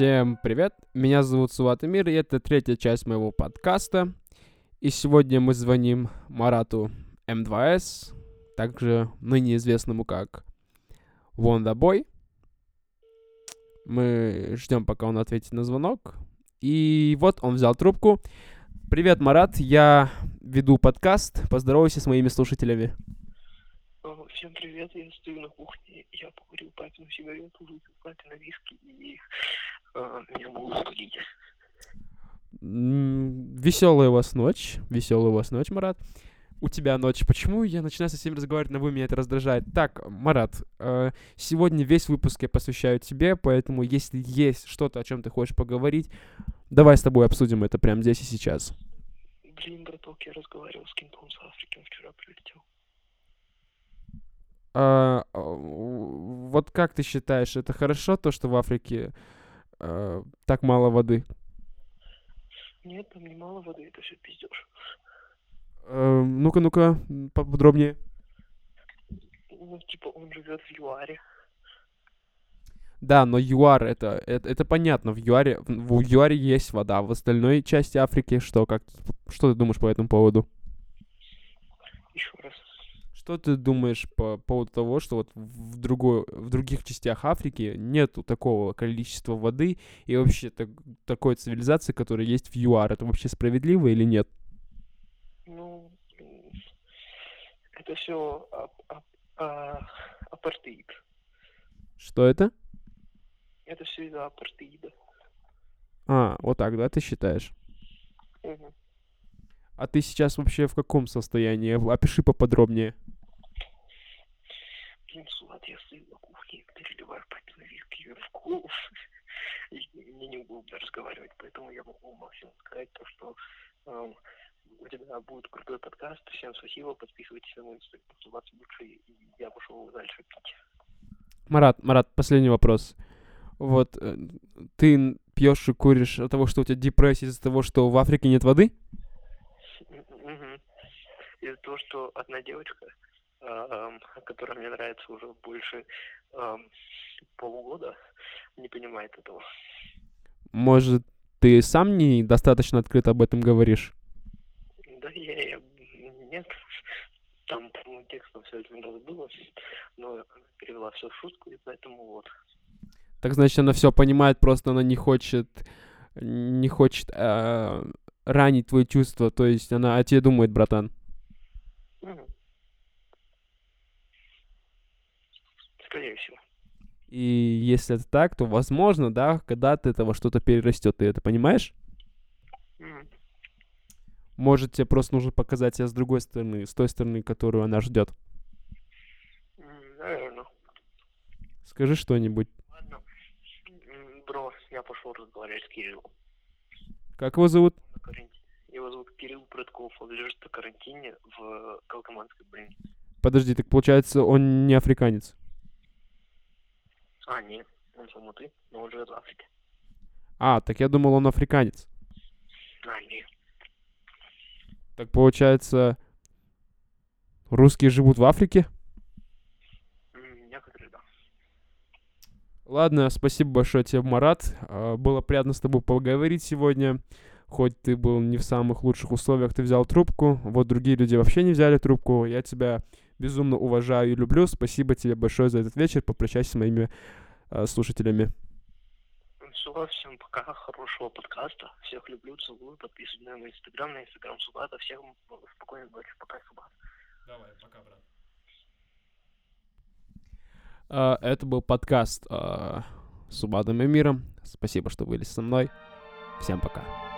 Всем привет, меня зовут Суват Эмир, и это третья часть моего подкаста. И сегодня мы звоним Марату М2С, также ныне известному как Wonder Boy. Мы ждем, пока он ответит на звонок. И вот он взял трубку. Привет, Марат, я веду подкаст. Поздоровайся с моими слушателями. Всем привет, я стою на кухне, я покурил папину сигарету, выпил папина виски, и э, меня могут судить. Веселая у вас ночь, веселая у вас ночь, Марат. У тебя ночь. Почему я начинаю со всеми разговаривать на вы, меня это раздражает? Так, Марат, э, сегодня весь выпуск я посвящаю тебе, поэтому если есть что-то, о чем ты хочешь поговорить, давай с тобой обсудим это прямо здесь и сейчас. Блин, браток, я разговаривал с кем-то, он с Африки, он вчера прилетел. А, вот как ты считаешь, это хорошо то, что в Африке а, так мало воды? Нет, там не мало воды, это все пиздешь. А, ну-ка, ну-ка, поподробнее. Ну, типа, он живет в ЮАРе. Да, но ЮАР это, это, это понятно. В ЮАРе, в ЮАРе есть вода. В остальной части Африки что, как, что ты думаешь по этому поводу? Еще раз. Что ты думаешь по поводу того, что вот в, другой, в других частях Африки нету такого количества воды и вообще так, такой цивилизации, которая есть в ЮАР? Это вообще справедливо или нет? Ну, это все а, апартеид. Что это? Это все из-за апартеида. А, вот так, да, ты считаешь? Угу. А ты сейчас вообще в каком состоянии? Опиши поподробнее. Сулат, я стою на кухне, переливаю папину виски в колу. Мне неудобно разговаривать, поэтому я могу максимум сказать то, что эм, у тебя будет крутой подкаст. Всем спасибо, подписывайтесь на мой инстаграм, Сулат лучший, и я пошел дальше пить. Марат, Марат, последний вопрос. Вот, э, ты пьешь и куришь от того, что у тебя депрессия из-за того, что в Африке нет воды? Угу. Из-за того, что одна девочка, которая мне нравится уже больше э, полугода, не понимает этого. Может, ты сам не достаточно открыто об этом говоришь? Да я, я нет, там по текстом все это было, но перевела все в шутку, и поэтому вот. Так значит, она все понимает, просто она не хочет, не хочет э, ранить твои чувства, то есть она о тебе думает, братан. Скорее всего. И если это так, то возможно, да, когда-то это во что-то перерастет, ты это понимаешь? Mm. Может, тебе просто нужно показать себя с другой стороны, с той стороны, которую она ждет. Mm, наверное. Скажи что-нибудь. Ладно. Бро, я пошел разговаривать с Кириллом. Как его зовут? Его зовут Кирилл Прытков, он лежит на карантине в Колкоманской больнице. Подожди, так получается, он не африканец? А, нет, он самотый, но он живет в Африке. А, так я думал, он африканец. А, нет. Так получается, русские живут в Африке? Некоторые, да. Ладно, спасибо большое тебе, Марат. А, было приятно с тобой поговорить сегодня. Хоть ты был не в самых лучших условиях, ты взял трубку. Вот другие люди вообще не взяли трубку. Я тебя безумно уважаю и люблю. Спасибо тебе большое за этот вечер. Попрощайся с моими слушателями. Все, всем пока, хорошего подкаста. Всех люблю, целую. Подписывайтесь на мой инстаграм, на инстаграм Субата. Всем спокойной ночи. Пока, Субат. Давай, пока, брат. Uh, это был подкаст uh, с Убадом и Миром. Спасибо, что были со мной. Всем пока.